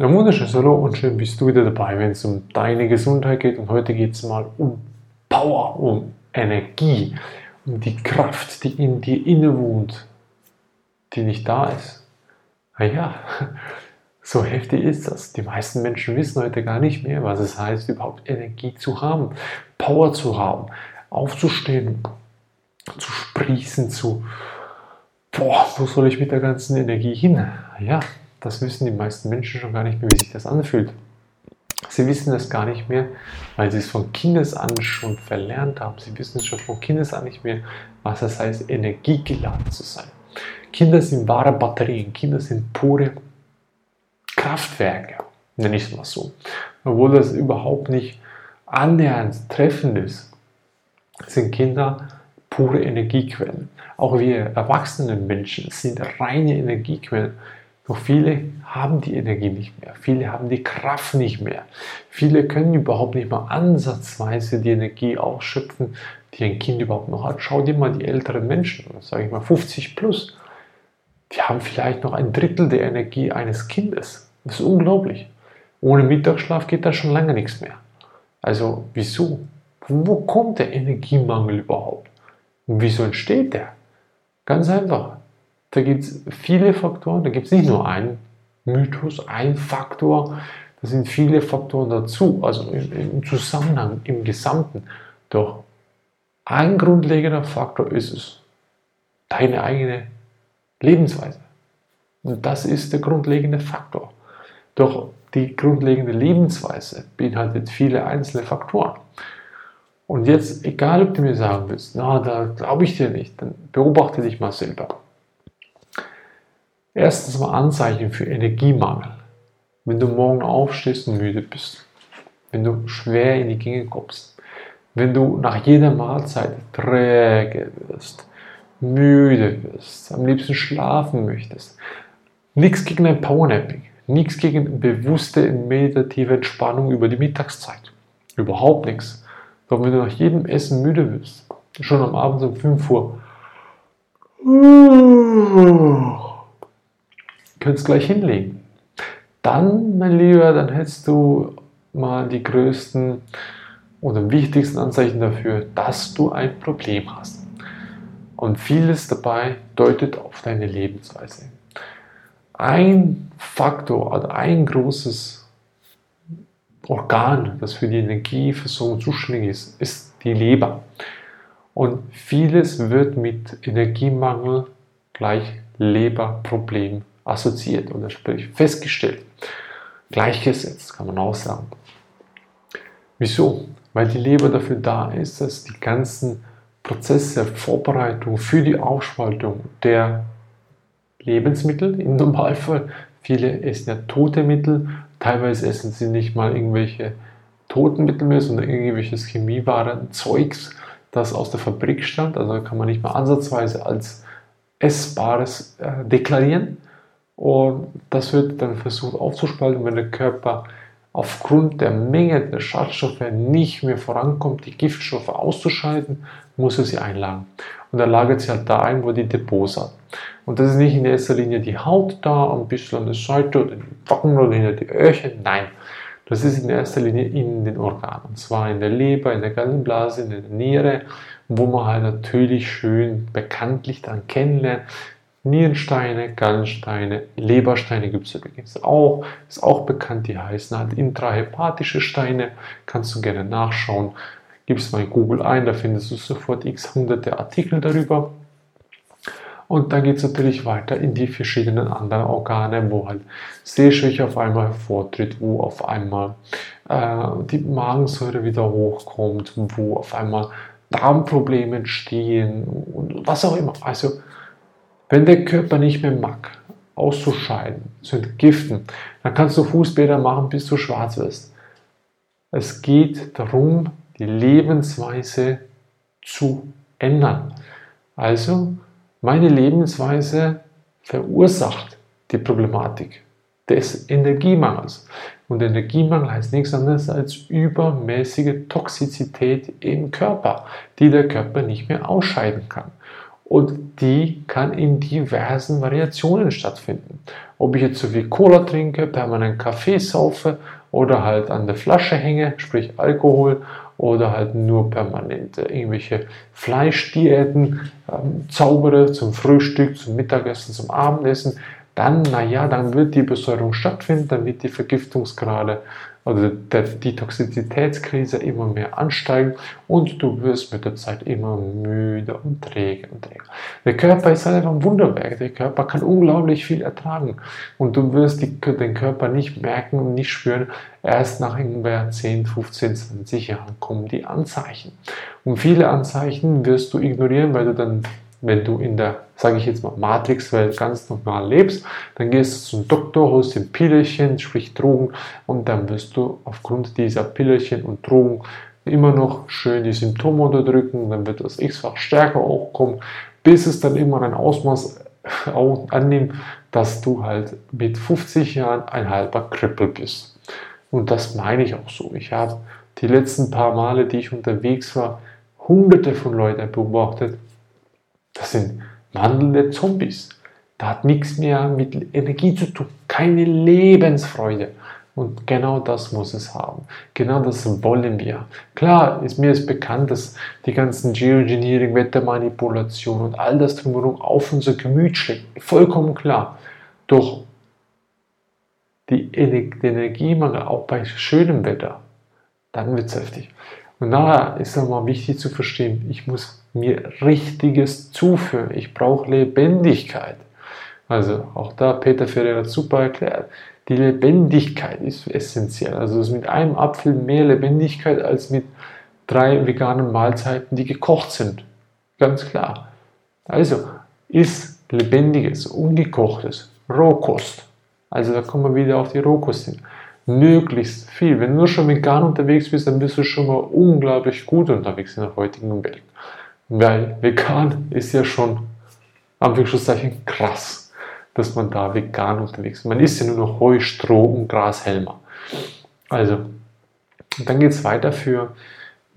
Ein wunderschönes Hallo und schön bist du wieder dabei, wenn es um deine Gesundheit geht. Und heute geht es mal um Power, um Energie, um die Kraft, die in dir innewohnt, die nicht da ist. Naja, so heftig ist das. Die meisten Menschen wissen heute gar nicht mehr, was es heißt, überhaupt Energie zu haben, Power zu haben, aufzustehen, zu sprießen, zu, boah, wo soll ich mit der ganzen Energie hin? Ja, das wissen die meisten Menschen schon gar nicht mehr, wie sich das anfühlt. Sie wissen das gar nicht mehr, weil sie es von Kindes an schon verlernt haben. Sie wissen es schon von Kindes an nicht mehr, was es heißt, energiegeladen zu sein. Kinder sind wahre Batterien, Kinder sind pure Kraftwerke, nenne ich es mal so. Obwohl das überhaupt nicht annähernd treffend ist, sind Kinder pure Energiequellen. Auch wir erwachsenen Menschen sind reine Energiequellen. Doch viele haben die Energie nicht mehr. Viele haben die Kraft nicht mehr. Viele können überhaupt nicht mal ansatzweise die Energie ausschöpfen, die ein Kind überhaupt noch hat. Schau dir mal die älteren Menschen, sage ich mal 50 plus. Die haben vielleicht noch ein Drittel der Energie eines Kindes. Das ist unglaublich. Ohne Mittagsschlaf geht da schon lange nichts mehr. Also wieso? Wo kommt der Energiemangel überhaupt? Und wieso entsteht der? Ganz einfach. Da gibt es viele Faktoren, da gibt es nicht nur einen Mythos, ein Faktor, da sind viele Faktoren dazu, also im Zusammenhang, im Gesamten. Doch ein grundlegender Faktor ist es, deine eigene Lebensweise. Und das ist der grundlegende Faktor. Doch die grundlegende Lebensweise beinhaltet viele einzelne Faktoren. Und jetzt, egal ob du mir sagen willst, na, da glaube ich dir nicht, dann beobachte dich mal selber. Erstens mal Anzeichen für Energiemangel. Wenn du morgen aufstehst und müde bist, wenn du schwer in die Gänge kommst, wenn du nach jeder Mahlzeit träge wirst, müde wirst, am liebsten schlafen möchtest. Nichts gegen ein Powernapping, nichts gegen bewusste meditative Entspannung über die Mittagszeit. Überhaupt nichts. Doch wenn du nach jedem Essen müde wirst, schon am Abend um 5 Uhr, könntest gleich hinlegen. Dann, mein Lieber, dann hättest du mal die größten oder wichtigsten Anzeichen dafür, dass du ein Problem hast. Und vieles dabei deutet auf deine Lebensweise. Ein Faktor oder ein großes Organ, das für die Energieversorgung zuständig ist, ist die Leber. Und vieles wird mit Energiemangel gleich Leberproblem assoziiert oder sprich festgestellt. Gleichgesetzt kann man auch sagen. Wieso? Weil die Leber dafür da ist, dass die ganzen Prozesse, Vorbereitung für die Ausspaltung der Lebensmittel im Normalfall, viele essen ja tote Mittel, teilweise essen sie nicht mal irgendwelche toten Mittel mehr, sondern irgendwelches Chemiewaren, Zeugs, das aus der Fabrik stammt, also kann man nicht mal ansatzweise als essbares äh, deklarieren. Und das wird dann versucht aufzuspalten, wenn der Körper aufgrund der Menge der Schadstoffe nicht mehr vorankommt, die Giftstoffe auszuscheiden, muss er sie einlagern. Und er lagert sie halt da ein, wo die Depots hat. Und das ist nicht in erster Linie die Haut da, ein bisschen an der Seite oder die Backen oder hinter die Öhrchen. Nein, das ist in erster Linie in den Organen. Und zwar in der Leber, in der Gallenblase, in der Niere, wo man halt natürlich schön bekanntlich dann kennenlernt, Nierensteine, Gallensteine, Lebersteine gibt es übrigens auch. Ist auch bekannt, die heißen halt intrahepatische Steine. Kannst du gerne nachschauen. Gibst mal in Google ein, da findest du sofort x hunderte Artikel darüber. Und dann geht es natürlich weiter in die verschiedenen anderen Organe, wo halt Sehschwäche auf einmal hervortritt, wo auf einmal äh, die Magensäure wieder hochkommt, wo auf einmal Darmprobleme entstehen und was auch immer. Also wenn der Körper nicht mehr mag, auszuscheiden, zu entgiften, dann kannst du Fußbäder machen, bis du schwarz wirst. Es geht darum, die Lebensweise zu ändern. Also, meine Lebensweise verursacht die Problematik des Energiemangels. Und Energiemangel heißt nichts anderes als übermäßige Toxizität im Körper, die der Körper nicht mehr ausscheiden kann. Und die kann in diversen Variationen stattfinden. Ob ich jetzt so viel Cola trinke, permanent Kaffee saufe oder halt an der Flasche hänge, sprich Alkohol, oder halt nur permanent irgendwelche Fleischdiäten ähm, zaubere zum Frühstück, zum Mittagessen, zum Abendessen, dann, naja, dann wird die Besäuerung stattfinden, dann wird die Vergiftungsgrade also die Toxizitätskrise immer mehr ansteigen und du wirst mit der Zeit immer müde und träge und träge. Der Körper ist einfach ein Wunderwerk. Der Körper kann unglaublich viel ertragen und du wirst die, den Körper nicht merken und nicht spüren. Erst nach ungefähr 10, 15, 20 Jahren kommen die Anzeichen. Und viele Anzeichen wirst du ignorieren, weil du dann wenn du in der, sage ich jetzt mal, Matrix-Welt ganz normal lebst, dann gehst du zum Doktor, holst dir Pillerchen, sprich Drogen, und dann wirst du aufgrund dieser Pillerchen und Drogen immer noch schön die Symptome unterdrücken, dann wird das x-fach stärker hochkommen, bis es dann immer ein Ausmaß annimmt, dass du halt mit 50 Jahren ein halber Krüppel bist. Und das meine ich auch so. Ich habe die letzten paar Male, die ich unterwegs war, hunderte von Leuten beobachtet, das sind wandelnde Zombies. Da hat nichts mehr mit Energie zu tun, keine Lebensfreude. Und genau das muss es haben. Genau das wollen wir. Klar, ist mir ist bekannt, dass die ganzen Geoengineering, Wettermanipulation und all das drumherum auf unser Gemüt schlägt. Vollkommen klar. Doch die Energiemangel auch bei schönem Wetter, dann wird es heftig. Und daher ist es mal wichtig zu verstehen, ich muss mir Richtiges zuführen. Ich brauche Lebendigkeit. Also auch da Peter Ferreira super erklärt. Die Lebendigkeit ist essentiell. Also es ist mit einem Apfel mehr Lebendigkeit als mit drei veganen Mahlzeiten, die gekocht sind. Ganz klar. Also ist lebendiges, ungekochtes, Rohkost. Also da kommen wir wieder auf die Rohkost hin. Möglichst viel. Wenn du schon vegan unterwegs bist, dann bist du schon mal unglaublich gut unterwegs in der heutigen Welt. Weil vegan ist ja schon, Anführungszeichen, krass, dass man da vegan unterwegs ist. Man isst ja nur noch Heu, Stroh und Grashelmer. Also, dann geht es weiter für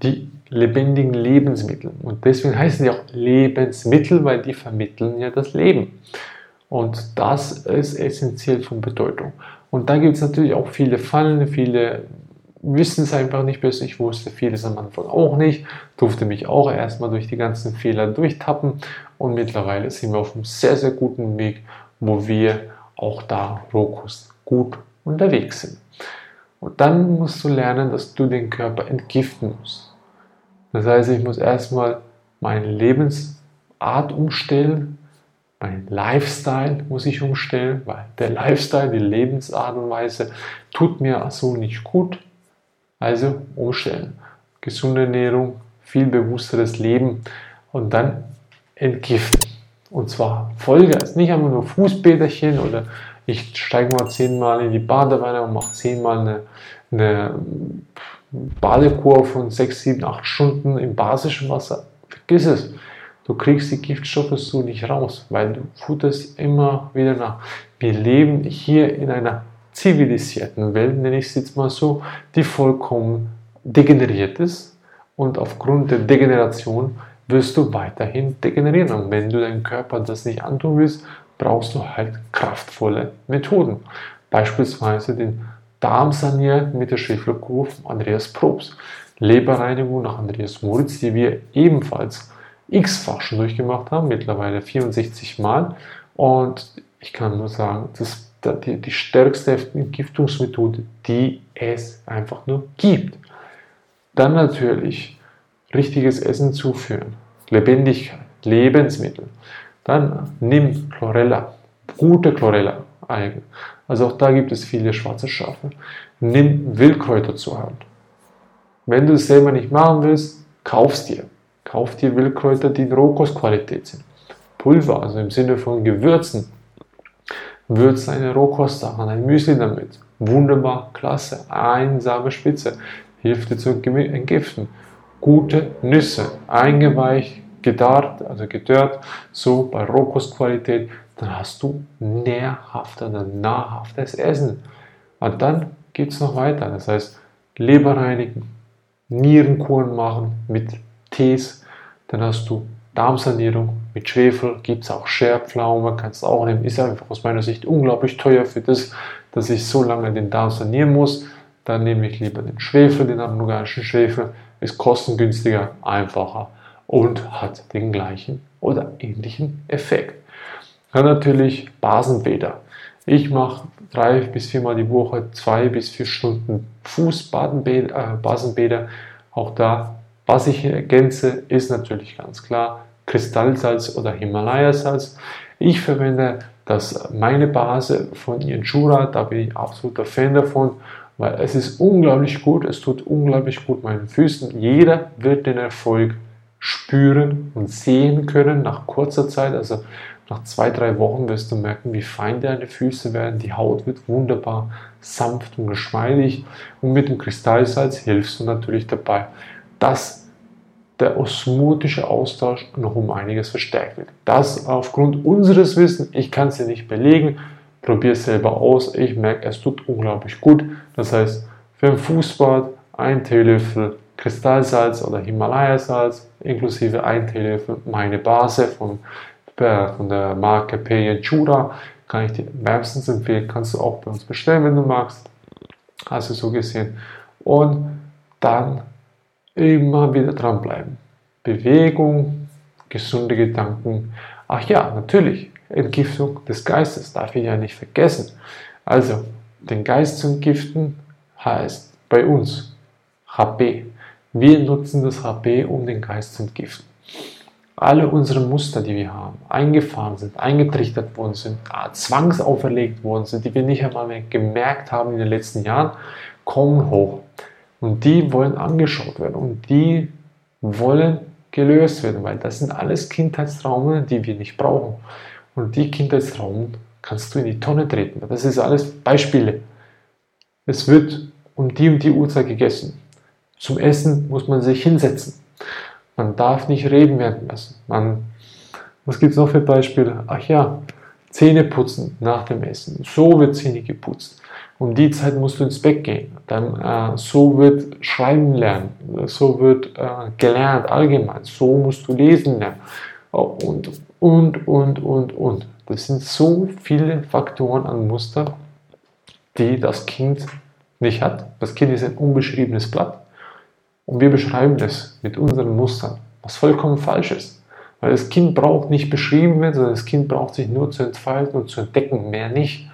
die lebendigen Lebensmittel. Und deswegen heißen die auch Lebensmittel, weil die vermitteln ja das Leben. Und das ist essentiell von Bedeutung. Und da gibt es natürlich auch viele Fallen, viele wissen es einfach nicht besser. Ich wusste vieles am Anfang auch nicht, durfte mich auch erstmal durch die ganzen Fehler durchtappen und mittlerweile sind wir auf einem sehr, sehr guten Weg, wo wir auch da Rokus gut unterwegs sind. Und dann musst du lernen, dass du den Körper entgiften musst. Das heißt, ich muss erstmal meine Lebensart umstellen, mein Lifestyle muss ich umstellen, weil der Lifestyle, die Lebensart und Weise tut mir so nicht gut. Also umstellen. Gesunde Ernährung, viel bewussteres Leben und dann entgiften. Und zwar Vollgas, nicht einfach nur Fußbäderchen oder ich steige mal zehnmal in die Badewanne und mache zehnmal eine, eine Badekur von sechs, sieben, acht Stunden im basischen Wasser. Vergiss es. Du kriegst die Giftstoffe so nicht raus, weil du futterst immer wieder nach. Wir leben hier in einer zivilisierten Welt, nenne ich es jetzt mal so, die vollkommen degeneriert ist und aufgrund der Degeneration wirst du weiterhin degenerieren. Und wenn du deinem Körper das nicht antun willst, brauchst du halt kraftvolle Methoden. Beispielsweise den Darmsanier mit der Schäferkur von Andreas Probst. Leberreinigung nach Andreas Moritz, die wir ebenfalls x-fach schon durchgemacht haben, mittlerweile 64 Mal. Und ich kann nur sagen, das die, die stärkste Entgiftungsmethode, die es einfach nur gibt. Dann natürlich richtiges Essen zuführen, Lebendigkeit, Lebensmittel. Dann nimm Chlorella, gute Chlorella. Also auch da gibt es viele schwarze Schafe. Nimm Wildkräuter zur Hand. Wenn du es selber nicht machen willst, kaufst dir. Kauf dir Wildkräuter, die in Rohkostqualität sind. Pulver, also im Sinne von Gewürzen, würzt eine Rohkostsachen, ein Müsli damit. Wunderbar, klasse, einsame Spitze. Hilft dir zu entgiften. Gute Nüsse, eingeweicht, gedarrt, also gedörrt, so bei Rohkostqualität, dann hast du nährhafter, nahrhaftes Essen. Und dann geht es noch weiter. Das heißt, Leber reinigen, Nierenkuren machen mit Tees, dann hast du Darmsanierung, mit Schwefel, gibt es auch Scherpflaume, kannst du auch nehmen, ist einfach aus meiner Sicht unglaublich teuer für das, dass ich so lange den Darm sanieren muss. Dann nehme ich lieber den Schwefel, den anorganischen Schwefel, ist kostengünstiger, einfacher und hat den gleichen oder ähnlichen Effekt. Dann natürlich Basenbäder. Ich mache drei bis viermal die Woche zwei bis vier Stunden Fußbasenbäder. Äh. Auch da, was ich ergänze, ist natürlich ganz klar Kristallsalz oder Himalaya-Salz. Ich verwende das meine Base von Injura, da bin ich absoluter Fan davon, weil es ist unglaublich gut, es tut unglaublich gut meinen Füßen. Jeder wird den Erfolg spüren und sehen können nach kurzer Zeit. Also nach zwei, drei Wochen wirst du merken, wie fein deine Füße werden. Die Haut wird wunderbar sanft und geschmeidig. Und mit dem Kristallsalz hilfst du natürlich dabei, dass der osmotische Austausch noch um einiges verstärkt wird. Das aufgrund unseres Wissens, ich kann es dir nicht belegen, probier es selber aus. Ich merke, es tut unglaublich gut. Das heißt, für ein Fußbad ein Teelöffel Kristallsalz oder Himalaya-Salz inklusive ein Teelöffel meine Base von, von der Marke Peyenchura kann ich dir wärmstens empfehlen. Kannst du auch bei uns bestellen, wenn du magst. Also so gesehen. Und dann immer wieder dranbleiben. Bewegung, gesunde Gedanken. Ach ja, natürlich, Entgiftung des Geistes darf ich ja nicht vergessen. Also, den Geist zu entgiften heißt bei uns HP. Wir nutzen das HP, um den Geist zu entgiften. Alle unsere Muster, die wir haben, eingefahren sind, eingetrichtert worden sind, zwangsauferlegt worden sind, die wir nicht einmal mehr gemerkt haben in den letzten Jahren, kommen hoch. Und die wollen angeschaut werden und die wollen gelöst werden, weil das sind alles Kindheitstraumen, die wir nicht brauchen. Und die Kindheitstraumen kannst du in die Tonne treten. Das ist alles Beispiele. Es wird um die und die Uhrzeit gegessen. Zum Essen muss man sich hinsetzen. Man darf nicht reden währenddessen. Man, was gibt es noch für Beispiele? Ach ja, Zähne putzen nach dem Essen. So wird Zähne geputzt. Um die Zeit musst du ins Bett gehen. Dann äh, so wird Schreiben lernen. So wird äh, gelernt allgemein. So musst du lesen lernen. Und, und, und, und, und. Das sind so viele Faktoren an Muster, die das Kind nicht hat. Das Kind ist ein unbeschriebenes Blatt. Und wir beschreiben es mit unseren Mustern, was vollkommen falsch ist. Weil das Kind braucht nicht beschrieben werden, sondern das Kind braucht sich nur zu entfalten und zu entdecken, mehr nicht.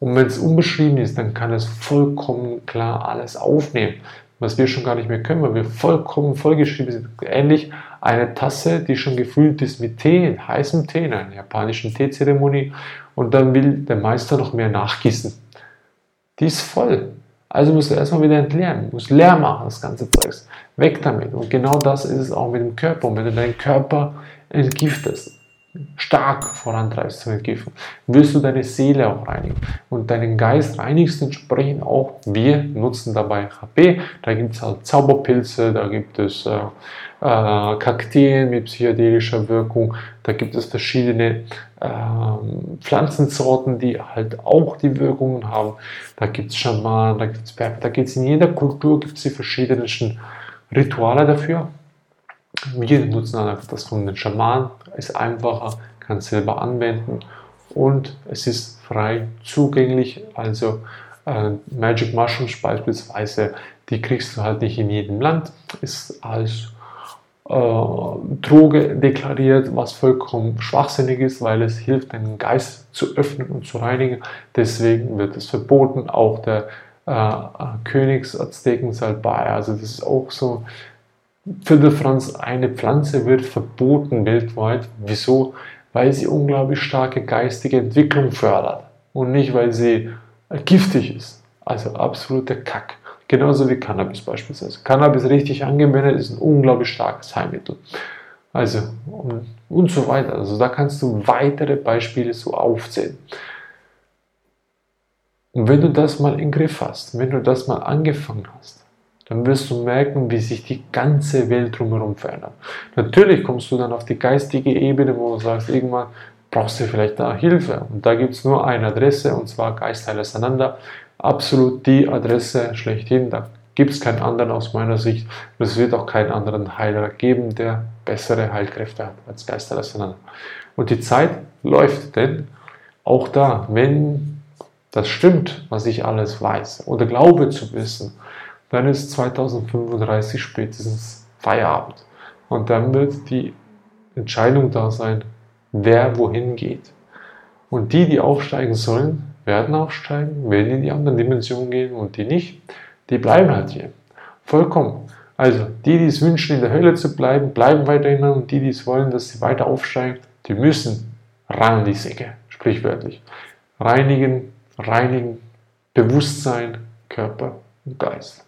Und wenn es unbeschrieben ist, dann kann es vollkommen klar alles aufnehmen, was wir schon gar nicht mehr können, weil wir vollkommen vollgeschrieben sind. Ähnlich eine Tasse, die schon gefüllt ist mit Tee, heißem Tee, in einer japanischen Teezeremonie, und dann will der Meister noch mehr nachgießen. Die ist voll. Also musst du erstmal wieder entleeren, musst leer machen, das ganze Zeugs. Weg damit. Und genau das ist es auch mit dem Körper. Und wenn du deinen Körper entgiftest, stark vorantreibst zu entgiften, wirst du deine Seele auch reinigen. Und deinen Geist reinigst entsprechend auch. Wir nutzen dabei HP. Da gibt es halt Zauberpilze, da gibt es äh, äh, Kakteen mit psychedelischer Wirkung. Da gibt es verschiedene äh, Pflanzensorten, die halt auch die Wirkungen haben. Da gibt es Schamanen, da gibt es da gibt es in jeder Kultur gibt es die verschiedensten Rituale dafür. Wir nutzen einfach das von den Schamanen, ist einfacher, kann selber anwenden und es ist frei zugänglich. Also äh, Magic Mushrooms beispielsweise, die kriegst du halt nicht in jedem Land, ist als äh, Droge deklariert, was vollkommen schwachsinnig ist, weil es hilft, deinen Geist zu öffnen und zu reinigen. Deswegen wird es verboten. Auch der äh, Königsaztekensalbei, also das ist auch so. Für Franz, eine Pflanze wird verboten weltweit. Wieso? Weil sie unglaublich starke geistige Entwicklung fördert und nicht, weil sie giftig ist. Also absoluter Kack. Genauso wie Cannabis beispielsweise. Cannabis richtig angewendet ist ein unglaublich starkes Heilmittel. Also und, und so weiter. Also da kannst du weitere Beispiele so aufzählen. Und wenn du das mal im Griff hast, wenn du das mal angefangen hast, dann wirst du merken, wie sich die ganze Welt drumherum verändert. Natürlich kommst du dann auf die geistige Ebene, wo du sagst, irgendwann brauchst du vielleicht da Hilfe. Und da gibt es nur eine Adresse, und zwar Geistheil auseinander absolut die Adresse schlechthin. Da gibt es keinen anderen aus meiner Sicht. Und es wird auch keinen anderen Heiler geben, der bessere Heilkräfte hat als Geisterresonanz. Und die Zeit läuft, denn auch da, wenn das stimmt, was ich alles weiß oder glaube zu wissen, dann ist 2035 spätestens Feierabend. Und dann wird die Entscheidung da sein, wer wohin geht. Und die, die aufsteigen sollen, werden aufsteigen, werden in die anderen Dimensionen gehen und die nicht, die bleiben halt hier. Vollkommen. Also die, die es wünschen, in der Hölle zu bleiben, bleiben weiterhin und die, die es wollen, dass sie weiter aufsteigen, die müssen ran an die Säcke, sprichwörtlich. Reinigen, reinigen, Bewusstsein, Körper und Geist.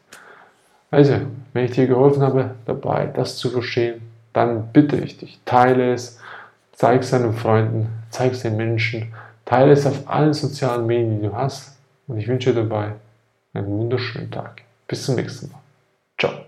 Also, wenn ich dir geholfen habe, dabei das zu verstehen, dann bitte ich dich, teile es, zeig es deinen Freunden, zeig es den Menschen, teile es auf allen sozialen Medien, die du hast. Und ich wünsche dir dabei einen wunderschönen Tag. Bis zum nächsten Mal. Ciao.